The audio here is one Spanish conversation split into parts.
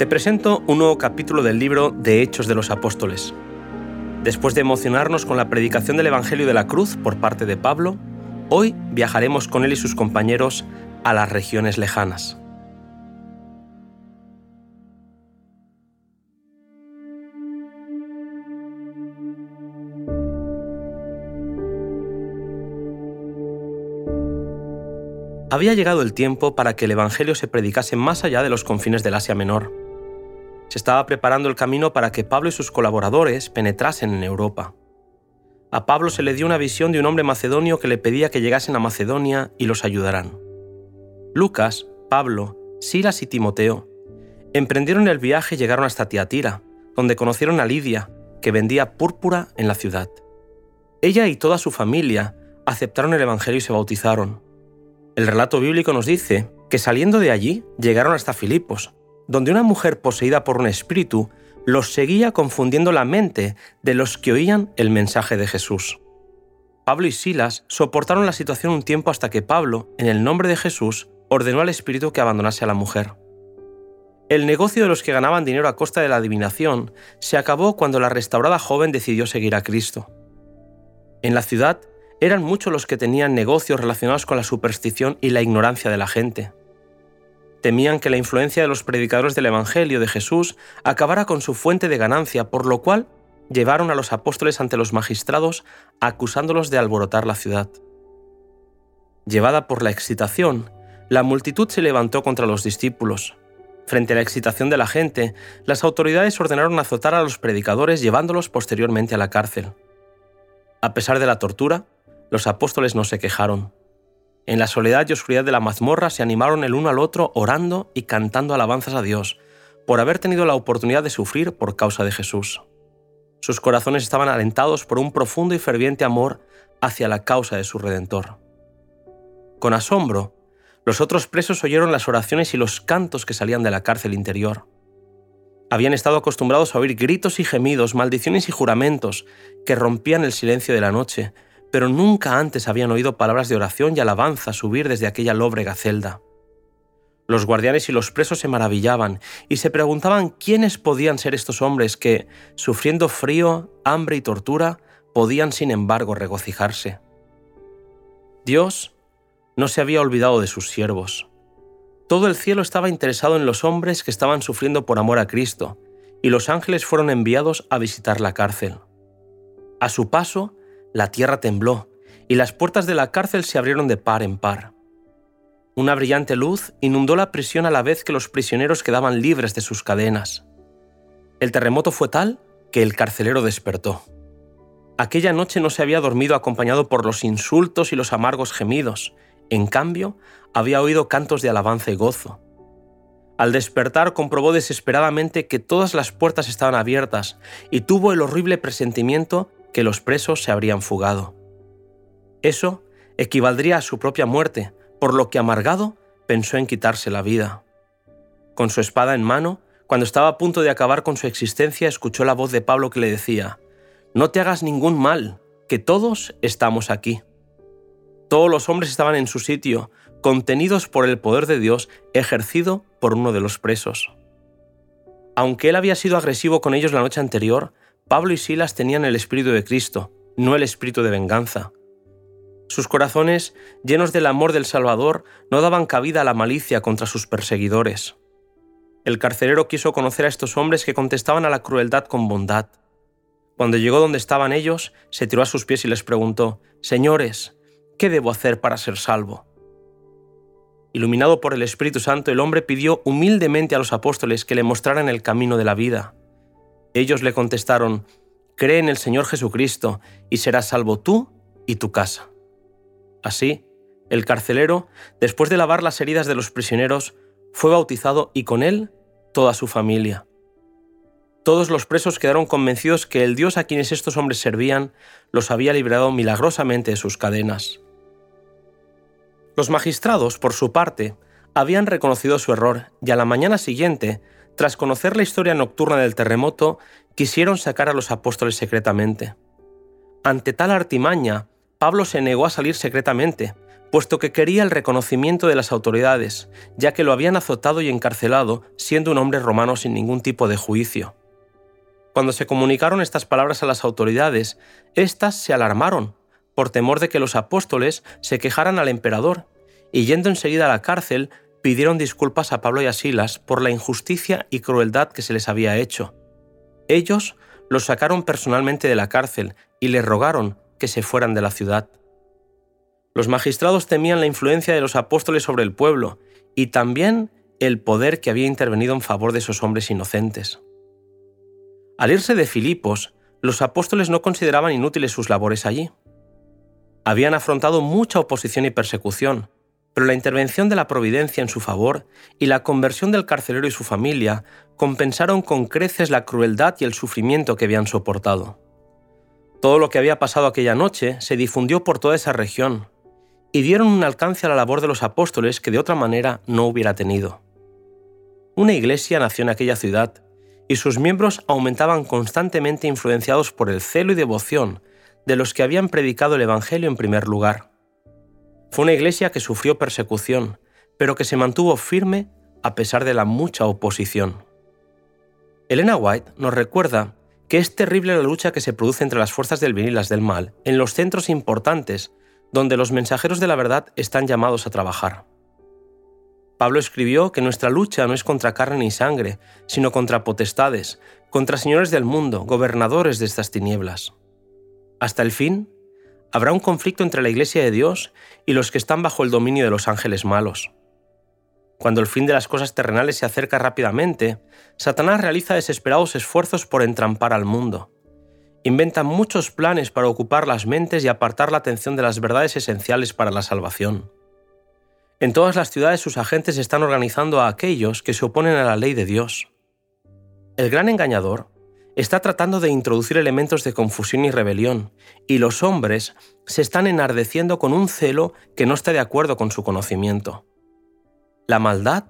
Te presento un nuevo capítulo del libro de Hechos de los Apóstoles. Después de emocionarnos con la predicación del Evangelio de la Cruz por parte de Pablo, hoy viajaremos con él y sus compañeros a las regiones lejanas. Había llegado el tiempo para que el Evangelio se predicase más allá de los confines del Asia Menor. Se estaba preparando el camino para que Pablo y sus colaboradores penetrasen en Europa. A Pablo se le dio una visión de un hombre macedonio que le pedía que llegasen a Macedonia y los ayudaran. Lucas, Pablo, Silas y Timoteo emprendieron el viaje y llegaron hasta Tiatira, donde conocieron a Lidia, que vendía púrpura en la ciudad. Ella y toda su familia aceptaron el Evangelio y se bautizaron. El relato bíblico nos dice que saliendo de allí llegaron hasta Filipos, donde una mujer poseída por un espíritu los seguía confundiendo la mente de los que oían el mensaje de Jesús. Pablo y Silas soportaron la situación un tiempo hasta que Pablo, en el nombre de Jesús, ordenó al espíritu que abandonase a la mujer. El negocio de los que ganaban dinero a costa de la adivinación se acabó cuando la restaurada joven decidió seguir a Cristo. En la ciudad eran muchos los que tenían negocios relacionados con la superstición y la ignorancia de la gente. Temían que la influencia de los predicadores del Evangelio de Jesús acabara con su fuente de ganancia, por lo cual llevaron a los apóstoles ante los magistrados acusándolos de alborotar la ciudad. Llevada por la excitación, la multitud se levantó contra los discípulos. Frente a la excitación de la gente, las autoridades ordenaron azotar a los predicadores llevándolos posteriormente a la cárcel. A pesar de la tortura, los apóstoles no se quejaron. En la soledad y oscuridad de la mazmorra se animaron el uno al otro orando y cantando alabanzas a Dios por haber tenido la oportunidad de sufrir por causa de Jesús. Sus corazones estaban alentados por un profundo y ferviente amor hacia la causa de su Redentor. Con asombro, los otros presos oyeron las oraciones y los cantos que salían de la cárcel interior. Habían estado acostumbrados a oír gritos y gemidos, maldiciones y juramentos que rompían el silencio de la noche pero nunca antes habían oído palabras de oración y alabanza subir desde aquella lóbrega celda. Los guardianes y los presos se maravillaban y se preguntaban quiénes podían ser estos hombres que, sufriendo frío, hambre y tortura, podían sin embargo regocijarse. Dios no se había olvidado de sus siervos. Todo el cielo estaba interesado en los hombres que estaban sufriendo por amor a Cristo, y los ángeles fueron enviados a visitar la cárcel. A su paso, la tierra tembló y las puertas de la cárcel se abrieron de par en par. Una brillante luz inundó la prisión a la vez que los prisioneros quedaban libres de sus cadenas. El terremoto fue tal que el carcelero despertó. Aquella noche no se había dormido acompañado por los insultos y los amargos gemidos, en cambio, había oído cantos de alabanza y gozo. Al despertar comprobó desesperadamente que todas las puertas estaban abiertas y tuvo el horrible presentimiento que los presos se habrían fugado. Eso equivaldría a su propia muerte, por lo que amargado pensó en quitarse la vida. Con su espada en mano, cuando estaba a punto de acabar con su existencia, escuchó la voz de Pablo que le decía, No te hagas ningún mal, que todos estamos aquí. Todos los hombres estaban en su sitio, contenidos por el poder de Dios ejercido por uno de los presos. Aunque él había sido agresivo con ellos la noche anterior, Pablo y Silas tenían el espíritu de Cristo, no el espíritu de venganza. Sus corazones, llenos del amor del Salvador, no daban cabida a la malicia contra sus perseguidores. El carcelero quiso conocer a estos hombres que contestaban a la crueldad con bondad. Cuando llegó donde estaban ellos, se tiró a sus pies y les preguntó, Señores, ¿qué debo hacer para ser salvo? Iluminado por el Espíritu Santo, el hombre pidió humildemente a los apóstoles que le mostraran el camino de la vida. Ellos le contestaron, Cree en el Señor Jesucristo y serás salvo tú y tu casa. Así, el carcelero, después de lavar las heridas de los prisioneros, fue bautizado y con él toda su familia. Todos los presos quedaron convencidos que el Dios a quienes estos hombres servían los había librado milagrosamente de sus cadenas. Los magistrados, por su parte, habían reconocido su error y a la mañana siguiente tras conocer la historia nocturna del terremoto, quisieron sacar a los apóstoles secretamente. Ante tal artimaña, Pablo se negó a salir secretamente, puesto que quería el reconocimiento de las autoridades, ya que lo habían azotado y encarcelado siendo un hombre romano sin ningún tipo de juicio. Cuando se comunicaron estas palabras a las autoridades, éstas se alarmaron, por temor de que los apóstoles se quejaran al emperador, y yendo enseguida a la cárcel, pidieron disculpas a Pablo y a Silas por la injusticia y crueldad que se les había hecho. Ellos los sacaron personalmente de la cárcel y les rogaron que se fueran de la ciudad. Los magistrados temían la influencia de los apóstoles sobre el pueblo y también el poder que había intervenido en favor de esos hombres inocentes. Al irse de Filipos, los apóstoles no consideraban inútiles sus labores allí. Habían afrontado mucha oposición y persecución, pero la intervención de la providencia en su favor y la conversión del carcelero y su familia compensaron con creces la crueldad y el sufrimiento que habían soportado. Todo lo que había pasado aquella noche se difundió por toda esa región, y dieron un alcance a la labor de los apóstoles que de otra manera no hubiera tenido. Una iglesia nació en aquella ciudad, y sus miembros aumentaban constantemente influenciados por el celo y devoción de los que habían predicado el Evangelio en primer lugar. Fue una iglesia que sufrió persecución, pero que se mantuvo firme a pesar de la mucha oposición. Elena White nos recuerda que es terrible la lucha que se produce entre las fuerzas del bien y las del mal en los centros importantes donde los mensajeros de la verdad están llamados a trabajar. Pablo escribió que nuestra lucha no es contra carne ni sangre, sino contra potestades, contra señores del mundo, gobernadores de estas tinieblas. Hasta el fin, habrá un conflicto entre la Iglesia de Dios y los que están bajo el dominio de los ángeles malos. Cuando el fin de las cosas terrenales se acerca rápidamente, Satanás realiza desesperados esfuerzos por entrampar al mundo inventan muchos planes para ocupar las mentes y apartar la atención de las verdades esenciales para la salvación. En todas las ciudades sus agentes están organizando a aquellos que se oponen a la ley de Dios. El gran engañador está tratando de introducir elementos de confusión y rebelión, y los hombres se están enardeciendo con un celo que no está de acuerdo con su conocimiento. La maldad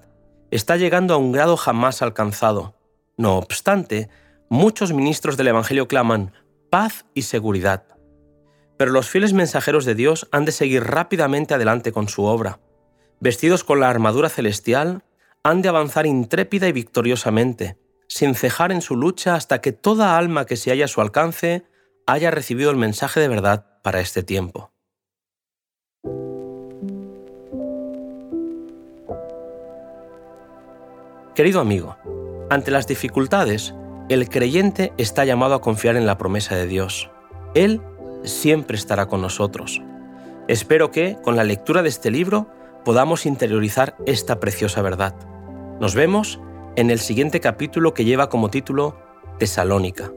está llegando a un grado jamás alcanzado. No obstante, muchos ministros del Evangelio claman paz y seguridad. Pero los fieles mensajeros de Dios han de seguir rápidamente adelante con su obra. Vestidos con la armadura celestial, han de avanzar intrépida y victoriosamente, sin cejar en su lucha hasta que toda alma que se haya a su alcance haya recibido el mensaje de verdad para este tiempo. Querido amigo, ante las dificultades, el creyente está llamado a confiar en la promesa de Dios. Él siempre estará con nosotros. Espero que, con la lectura de este libro, podamos interiorizar esta preciosa verdad. Nos vemos en el siguiente capítulo que lleva como título Tesalónica.